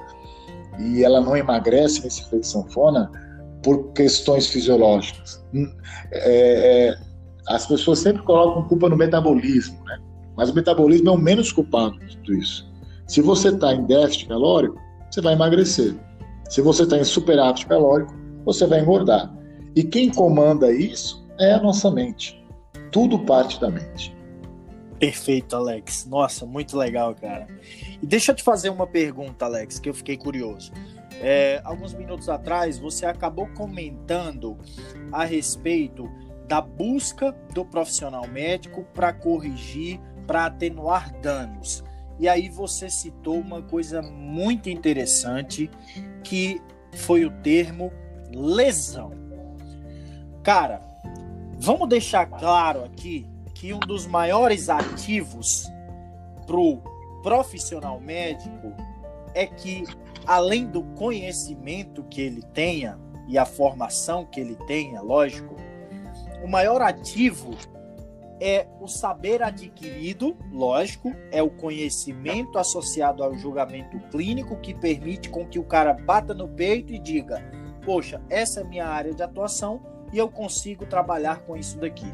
S2: e ela não emagrece nesse efeito sanfona por questões fisiológicas. Hum, é, é, as pessoas sempre colocam culpa no metabolismo, né? mas o metabolismo é o menos culpado de tudo isso. Se você está em déficit calórico, você vai emagrecer. Se você está em superávit calórico, você vai engordar. E quem comanda isso é a nossa mente. Tudo parte da mente.
S1: Perfeito, Alex. Nossa, muito legal, cara. E deixa eu te fazer uma pergunta, Alex, que eu fiquei curioso. É, alguns minutos atrás, você acabou comentando a respeito da busca do profissional médico para corrigir, para atenuar danos. E aí você citou uma coisa muito interessante que foi o termo lesão. Cara, vamos deixar claro aqui que um dos maiores ativos para o profissional médico é que, além do conhecimento que ele tenha e a formação que ele tenha, lógico, o maior ativo é o saber adquirido, lógico, é o conhecimento associado ao julgamento clínico que permite com que o cara bata no peito e diga: "Poxa, essa é minha área de atuação e eu consigo trabalhar com isso daqui".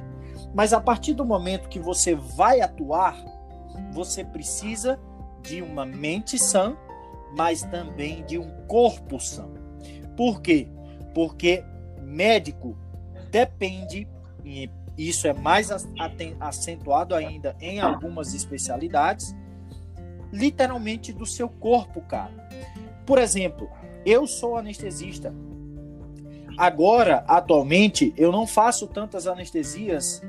S1: Mas a partir do momento que você vai atuar, você precisa de uma mente sã, mas também de um corpo sã. Por quê? Porque médico depende, e isso é mais acentuado ainda em algumas especialidades, literalmente do seu corpo, cara. Por exemplo, eu sou anestesista. Agora, atualmente, eu não faço tantas anestesias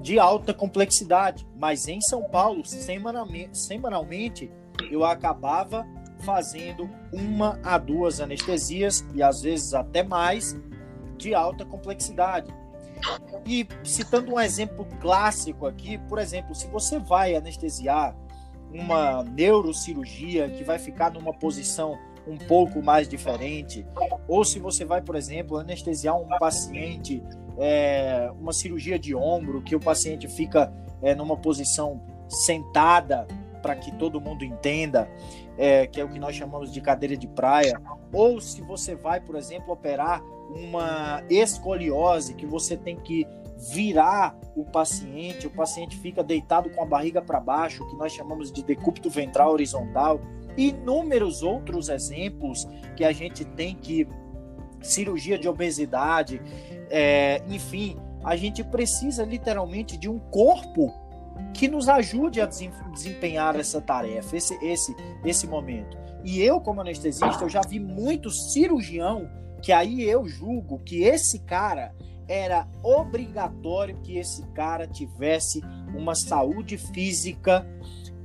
S1: de alta complexidade, mas em São Paulo, semanalmente, eu acabava fazendo uma a duas anestesias e às vezes até mais de alta complexidade. E citando um exemplo clássico aqui, por exemplo, se você vai anestesiar uma neurocirurgia que vai ficar numa posição um pouco mais diferente, ou se você vai, por exemplo, anestesiar um paciente é, uma cirurgia de ombro, que o paciente fica é, numa posição sentada, para que todo mundo entenda, é, que é o que nós chamamos de cadeira de praia, ou se você vai, por exemplo, operar uma escoliose, que você tem que virar o paciente, o paciente fica deitado com a barriga para baixo, que nós chamamos de decúbito ventral horizontal, inúmeros outros exemplos que a gente tem que cirurgia de obesidade, é, enfim, a gente precisa literalmente de um corpo que nos ajude a desempenhar essa tarefa, esse, esse, esse momento. E eu, como anestesista, eu já vi muito cirurgião que aí eu julgo que esse cara era obrigatório que esse cara tivesse uma saúde física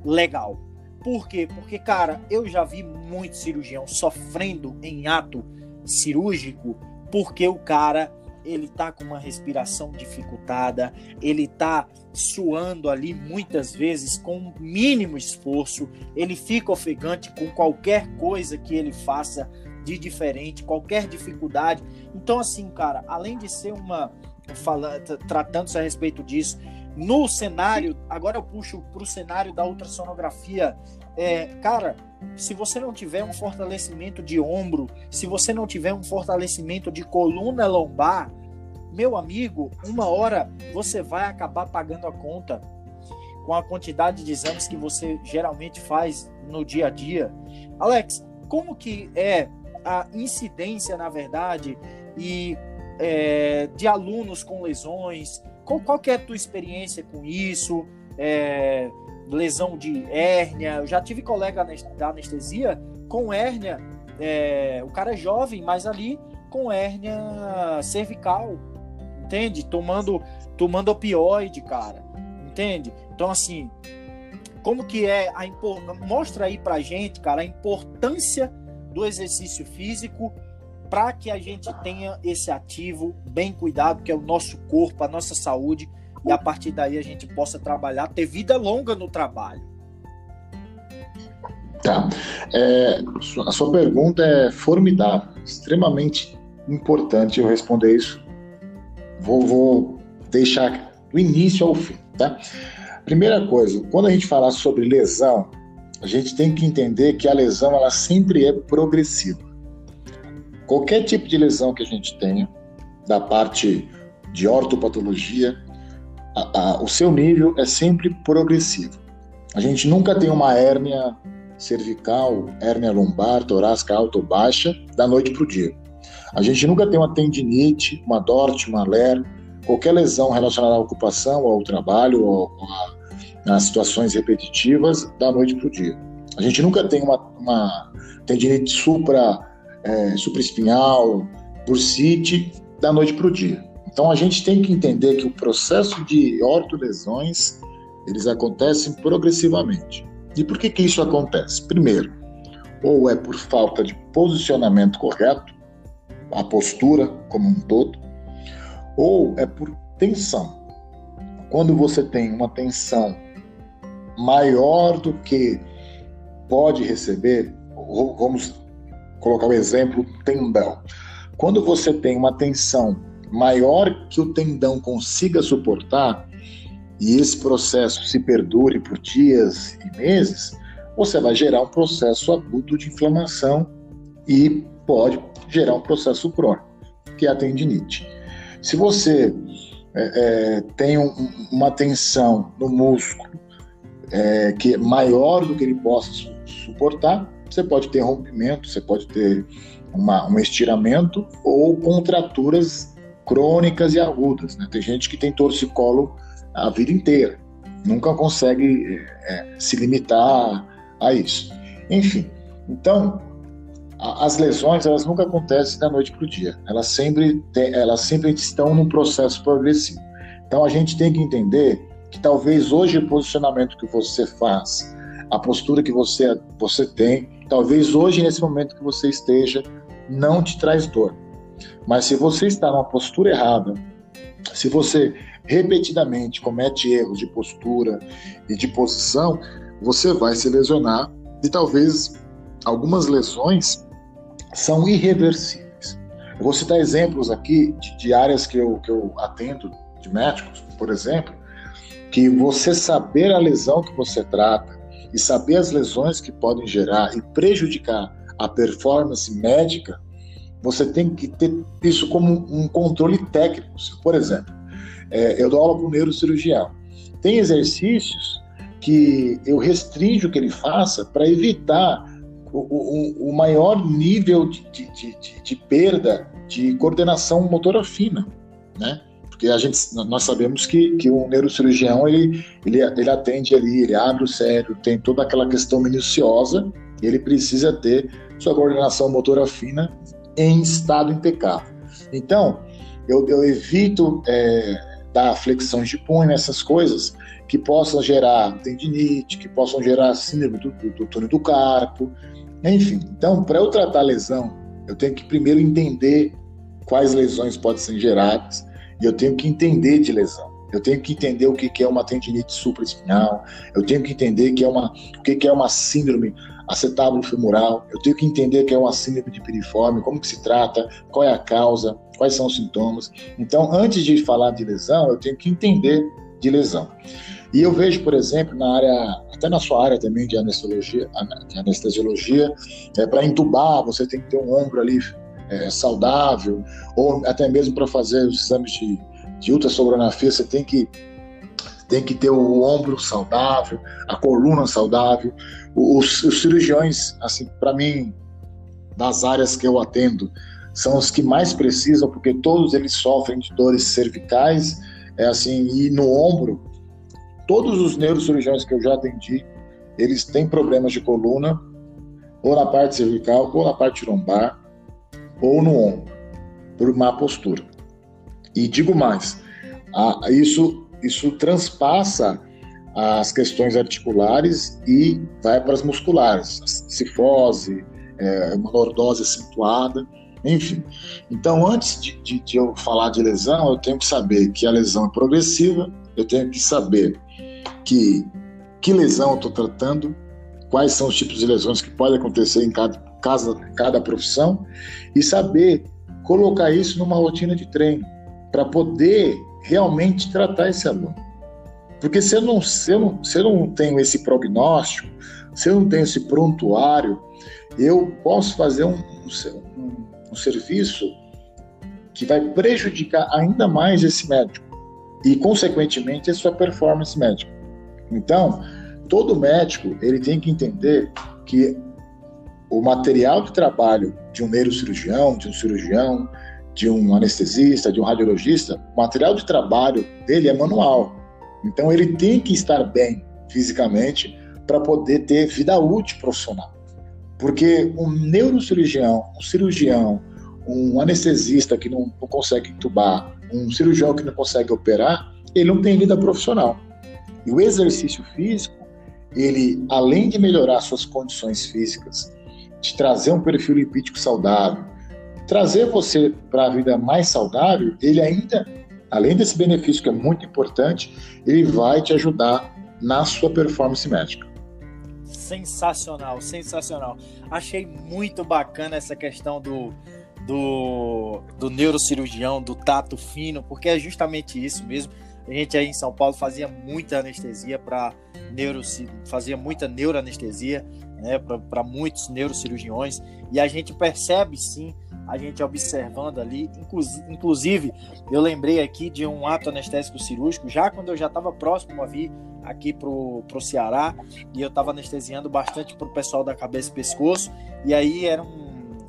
S1: legal. Por quê? Porque, cara, eu já vi muito cirurgião sofrendo em ato cirúrgico porque o cara ele tá com uma respiração dificultada, ele tá suando ali muitas vezes com mínimo esforço, ele fica ofegante com qualquer coisa que ele faça de diferente, qualquer dificuldade. Então, assim, cara, além de ser uma. tratando-se a respeito disso, no cenário, agora eu puxo para o cenário da ultrassonografia. É, cara, se você não tiver um fortalecimento de ombro, se você não tiver um fortalecimento de coluna lombar, meu amigo, uma hora você vai acabar pagando a conta com a quantidade de exames que você geralmente faz no dia a dia. Alex, como que é a incidência, na verdade, e é, de alunos com lesões? Qual, qual é a tua experiência com isso? É, lesão de hérnia. Eu já tive colega da anestesia com hérnia. É, o cara é jovem, mas ali com hérnia cervical, entende? Tomando, tomando opioide, cara, entende? Então, assim, como que é a mostra aí pra gente, cara, a importância do exercício físico para que a gente tenha esse ativo bem cuidado, que é o nosso corpo, a nossa saúde, e a partir daí a gente possa trabalhar, ter vida longa no trabalho.
S2: Tá. É, a sua pergunta é formidável, extremamente importante eu responder isso Vou, vou deixar do início ao fim, tá? Primeira coisa, quando a gente falar sobre lesão, a gente tem que entender que a lesão ela sempre é progressiva. Qualquer tipo de lesão que a gente tenha, da parte de ortopatologia, a, a, o seu nível é sempre progressivo. A gente nunca tem uma hérnia cervical, hérnia lombar, torácica alta ou baixa da noite para o dia. A gente nunca tem uma tendinite, uma DORT, uma LER, qualquer lesão relacionada à ocupação, ao trabalho, ou a, a situações repetitivas da noite para o dia. A gente nunca tem uma, uma tendinite supra, é, supraespinhal, bursite, da noite para o dia. Então a gente tem que entender que o processo de ortolesões eles acontecem progressivamente. E por que que isso acontece? Primeiro, ou é por falta de posicionamento correto, a postura como um todo, ou é por tensão. Quando você tem uma tensão maior do que pode receber, vamos colocar o exemplo tendão. Quando você tem uma tensão maior que o tendão consiga suportar, e esse processo se perdure por dias e meses, você vai gerar um processo agudo de inflamação e pode gerar um processo crônico, que é a tendinite. Se você é, é, tem um, uma tensão no músculo é, que é maior do que ele possa su suportar, você pode ter rompimento, você pode ter uma, um estiramento ou contraturas crônicas e agudas. Né? Tem gente que tem torcicolo a vida inteira, nunca consegue é, se limitar a isso. Enfim, então as lesões elas nunca acontecem da noite para o dia. Elas sempre, tem, elas sempre estão num processo progressivo. Então a gente tem que entender que talvez hoje o posicionamento que você faz, a postura que você, você tem, talvez hoje nesse momento que você esteja, não te traz dor. Mas se você está numa postura errada, se você repetidamente comete erros de postura e de posição, você vai se lesionar e talvez algumas lesões são irreversíveis. Eu vou citar exemplos aqui de, de áreas que eu, que eu atendo, de médicos, por exemplo, que você saber a lesão que você trata e saber as lesões que podem gerar e prejudicar a performance médica, você tem que ter isso como um controle técnico. Por exemplo, é, eu dou aula para o neurocirurgião. Tem exercícios que eu restringo que ele faça para evitar o, o, o maior nível de, de, de, de, perda de coordenação motora fina, né? Porque a gente, nós sabemos que, que o neurocirurgião ele, ele, ele atende ali, ele abre o cérebro, tem toda aquela questão minuciosa, ele precisa ter sua coordenação motora fina em estado impecável. Então, eu, eu evito é, dar flexões de punho, essas coisas que possam gerar tendinite, que possam gerar síndrome do, do, do túnel do carpo, enfim. Então, para eu tratar a lesão, eu tenho que primeiro entender quais lesões podem ser geradas, e eu tenho que entender de lesão. Eu tenho que entender o que é uma tendinite supraespinhal, eu tenho que entender que é uma, o que é uma síndrome acetábulo femoral, eu tenho que entender que é uma síndrome de piriforme, como que se trata, qual é a causa, quais são os sintomas. Então, antes de falar de lesão, eu tenho que entender de lesão. E eu vejo, por exemplo, na área, até na sua área também de anestesiologia, de anestesiologia é, para entubar, você tem que ter um ombro ali é, saudável, ou até mesmo para fazer os exames de, de ultrassonografia, você tem que, tem que ter o ombro saudável, a coluna saudável. Os, os cirurgiões, assim, para mim, das áreas que eu atendo, são os que mais precisam, porque todos eles sofrem de dores cervicais, é assim, e no ombro, todos os neurocirurgiões que eu já atendi, eles têm problemas de coluna, ou na parte cervical, ou na parte lombar, ou no ombro, por má postura. E digo mais, a, isso, isso transpassa as questões articulares e vai para as musculares, cifose, é, uma lordose acentuada, enfim. Então, antes de, de, de, eu falar de lesão, eu tenho que saber que a lesão é progressiva, eu tenho que saber que, que lesão eu estou tratando, quais são os tipos de lesões que podem acontecer em cada, cada, cada profissão e saber colocar isso numa rotina de treino para poder realmente tratar esse aluno. Porque se eu, não, se, eu não, se eu não tenho esse prognóstico, se eu não tenho esse prontuário, eu posso fazer um, um, um serviço que vai prejudicar ainda mais esse médico e, consequentemente, a sua performance médica. Então, todo médico ele tem que entender que o material de trabalho de um neurocirurgião, de um cirurgião, de um anestesista, de um radiologista, o material de trabalho dele é manual. Então ele tem que estar bem fisicamente para poder ter vida útil profissional. Porque um neurocirurgião, um cirurgião, um anestesista que não, não consegue entubar, um cirurgião que não consegue operar, ele não tem vida profissional. E o exercício físico, ele, além de melhorar suas condições físicas, de trazer um perfil lipídico saudável, trazer você para a vida mais saudável, ele ainda, além desse benefício que é muito importante, ele vai te ajudar na sua performance médica.
S1: Sensacional, sensacional. Achei muito bacana essa questão do, do, do neurocirurgião, do tato fino, porque é justamente isso mesmo. A gente aí em São Paulo fazia muita anestesia para neuro, fazia muita neuroanestesia, né, para muitos neurocirurgiões, e a gente percebe sim, a gente observando ali, inclusive, eu lembrei aqui de um ato anestésico cirúrgico, já quando eu já estava próximo a vir aqui pro, pro Ceará, e eu estava anestesiando bastante pro pessoal da cabeça e pescoço, e aí era um,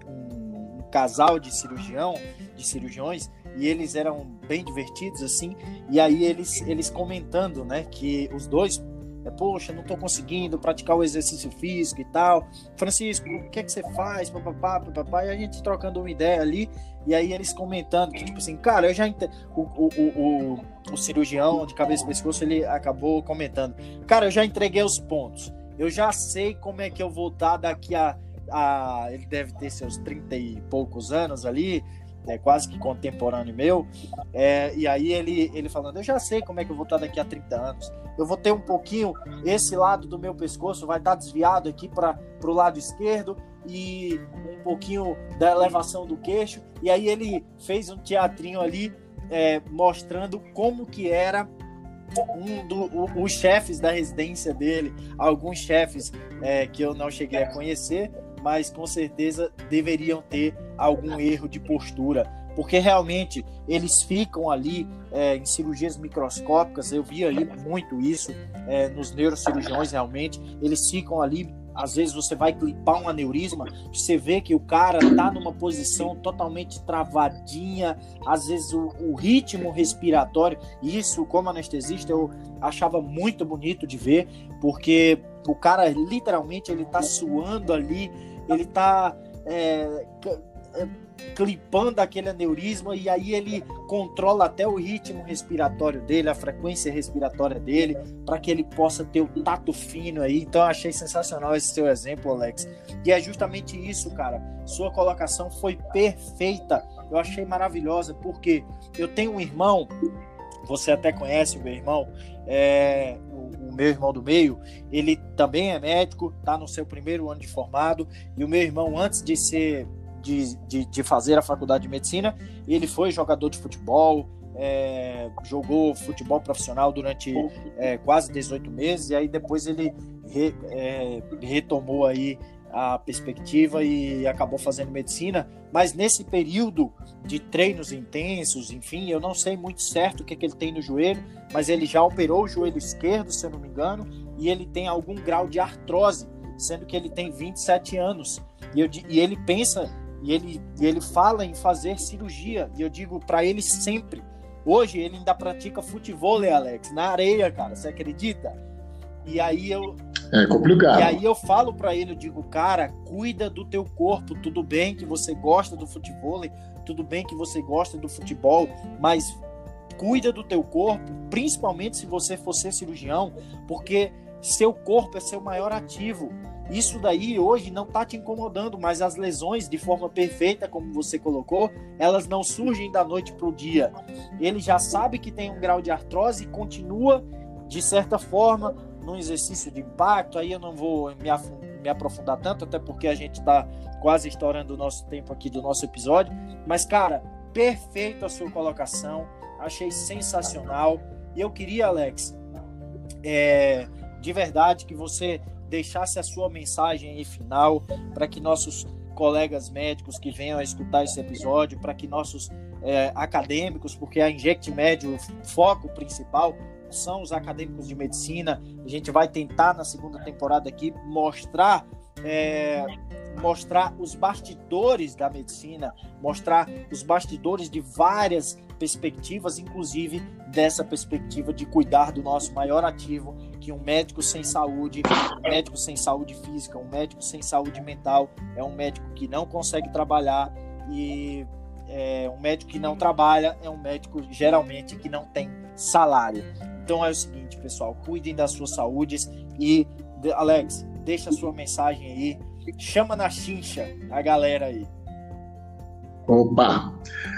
S1: um, um casal de cirurgião, de cirurgiões, e eles eram bem divertidos assim, e aí eles eles comentando, né, que os dois é, poxa, não estou conseguindo praticar o exercício físico e tal. Francisco, o que é que você faz? Papapá, papapá, e a gente trocando uma ideia ali, e aí eles comentando que, tipo assim, cara, eu já ent... o, o, o, o, cirurgião de cabeça e pescoço, ele acabou comentando, cara, eu já entreguei os pontos, eu já sei como é que eu vou estar daqui a, a ele deve ter seus 30 e poucos anos ali, é, quase que contemporâneo meu, é, e aí ele, ele falando, eu já sei como é que eu vou estar daqui a 30 anos, eu vou ter um pouquinho, esse lado do meu pescoço vai estar desviado aqui para o lado esquerdo, e um pouquinho da elevação do queixo, e aí ele fez um teatrinho ali, é, mostrando como que era um dos os chefes da residência dele, alguns chefes é, que eu não cheguei a conhecer, mas com certeza deveriam ter algum erro de postura, porque realmente eles ficam ali é, em cirurgias microscópicas, eu vi ali muito isso é, nos neurocirurgiões, realmente, eles ficam ali às vezes você vai clipar um aneurisma, você vê que o cara tá numa posição totalmente travadinha, às vezes o, o ritmo respiratório, isso como anestesista eu achava muito bonito de ver, porque o cara literalmente ele tá suando ali, ele tá é, é clipando aquele aneurisma e aí ele controla até o ritmo respiratório dele, a frequência respiratória dele, para que ele possa ter o tato fino aí. Então eu achei sensacional esse seu exemplo, Alex. E é justamente isso, cara. Sua colocação foi perfeita. Eu achei maravilhosa porque eu tenho um irmão, você até conhece o meu irmão, é, o, meu irmão do meio, ele também é médico, está no seu primeiro ano de formado, e o meu irmão, antes de ser de, de, de fazer a faculdade de medicina. Ele foi jogador de futebol, é, jogou futebol profissional durante é, quase 18 meses, e aí depois ele re, é, retomou aí a perspectiva e acabou fazendo medicina, mas nesse período de treinos intensos, enfim, eu não sei muito certo o que, que ele tem no joelho, mas ele já operou o joelho esquerdo, se eu não me engano, e ele tem algum grau de artrose, sendo que ele tem 27 anos. E, eu, e ele pensa e ele, e ele fala em fazer cirurgia. E eu digo para ele sempre. Hoje ele ainda pratica futebol, Alex, na areia, cara. Você acredita? E aí eu.
S2: É complicado.
S1: E aí eu falo para ele, eu digo, cara, cuida do teu corpo. Tudo bem que você gosta do futebol, tudo bem que você gosta do futebol, mas cuida do teu corpo, principalmente se você for ser cirurgião, porque seu corpo é seu maior ativo. Isso daí hoje não está te incomodando, mas as lesões, de forma perfeita, como você colocou, elas não surgem da noite para o dia. Ele já sabe que tem um grau de artrose e continua, de certa forma, num exercício de impacto. Aí eu não vou me, me aprofundar tanto, até porque a gente está quase estourando o nosso tempo aqui do nosso episódio. Mas, cara, perfeito a sua colocação, achei sensacional. E eu queria, Alex, é, de verdade, que você deixasse a sua mensagem aí final para que nossos colegas médicos que venham a escutar esse episódio, para que nossos é, acadêmicos, porque a Inject Med, o foco principal são os acadêmicos de medicina. A gente vai tentar na segunda temporada aqui mostrar é, mostrar os bastidores da medicina, mostrar os bastidores de várias perspectivas, inclusive dessa perspectiva de cuidar do nosso maior ativo, que um médico sem saúde, um médico sem saúde física, um médico sem saúde mental, é um médico que não consegue trabalhar e é, um médico que não trabalha é um médico geralmente que não tem salário. Então é o seguinte, pessoal, cuidem das suas saúdes e Alex, deixa a sua mensagem aí, chama na chincha a galera aí.
S2: Opa!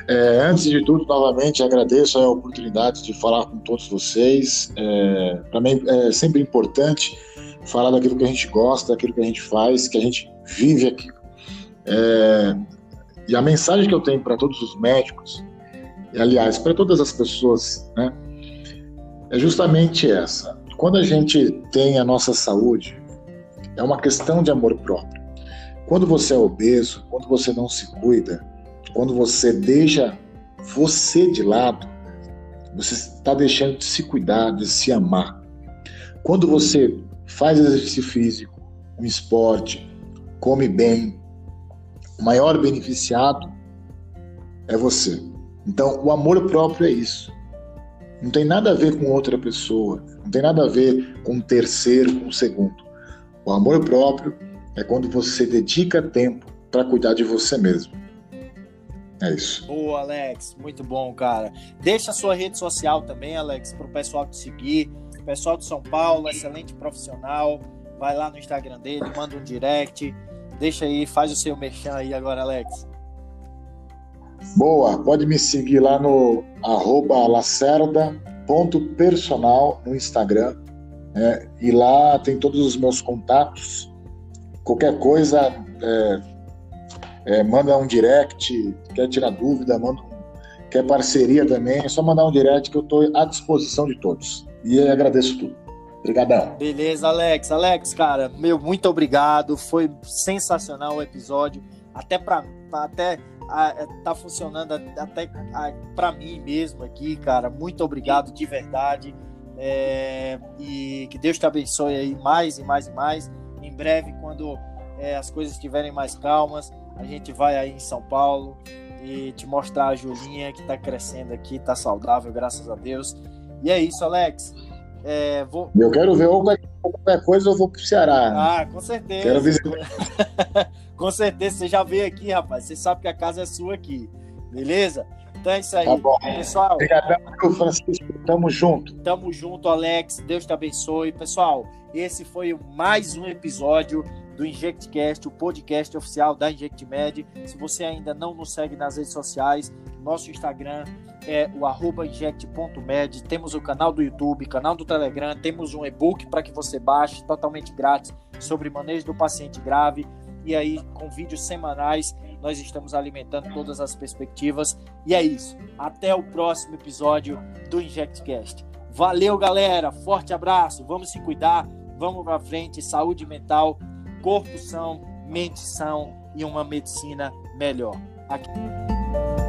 S2: É, antes de tudo, novamente agradeço a oportunidade de falar com todos vocês. É, Para mim é sempre importante falar daquilo que a gente gosta, daquilo que a gente faz, que a gente vive aqui. É, e a mensagem que eu tenho para todos os médicos, e aliás, para todas as pessoas, né, é justamente essa. Quando a gente tem a nossa saúde, é uma questão de amor próprio. Quando você é obeso, quando você não se cuida, quando você deixa você de lado, você está deixando de se cuidar, de se amar. Quando você faz exercício físico, um esporte, come bem, o maior beneficiado é você. Então, o amor próprio é isso. Não tem nada a ver com outra pessoa, não tem nada a ver com um terceiro, com um segundo. O amor próprio é quando você dedica tempo para cuidar de você mesmo. É isso.
S1: Boa, Alex. Muito bom, cara. Deixa a sua rede social também, Alex, para o pessoal te seguir. pessoal de São Paulo, excelente profissional. Vai lá no Instagram dele, manda um direct. Deixa aí, faz o seu merchan aí agora, Alex.
S2: Boa, pode me seguir lá no arroba lacerda.personal no Instagram. Né? E lá tem todos os meus contatos. Qualquer coisa, é, é, manda um direct, quer tirar dúvida, manda quer parceria também, é só mandar um direct que eu estou à disposição de todos. E agradeço tudo. Obrigadão.
S1: Beleza, Alex. Alex, cara, meu, muito obrigado. Foi sensacional o episódio. Até para até a, é, tá funcionando até para mim mesmo aqui, cara. Muito obrigado de verdade. É, e que Deus te abençoe aí mais e mais e mais Em breve, quando é, as coisas estiverem mais calmas, a gente vai aí em São Paulo e te mostrar a Julinha que está crescendo aqui, está saudável, graças a Deus. E é isso, Alex. É, vou...
S2: Eu quero ver qualquer coisa, eu vou pro Ceará.
S1: Ah, com certeza.
S2: Quero visitar.
S1: com certeza, você já veio aqui, rapaz. Você sabe que a casa é sua aqui. Beleza? Então é isso aí, tá
S2: bom.
S1: pessoal.
S2: Obrigadão, Francisco. Tamo junto.
S1: Tamo junto, Alex. Deus te abençoe. Pessoal, esse foi mais um episódio do InjectCast, o podcast oficial da InjectMed. Se você ainda não nos segue nas redes sociais, nosso Instagram é o arroba inject.med, temos o canal do YouTube, canal do Telegram, temos um e-book para que você baixe totalmente grátis sobre manejo do paciente grave e aí com vídeos semanais nós estamos alimentando todas as perspectivas e é isso. Até o próximo episódio do InjectCast. Valeu, galera. Forte abraço. Vamos se cuidar. Vamos para frente. Saúde mental, corpo são, mente são e uma medicina melhor. Aqui.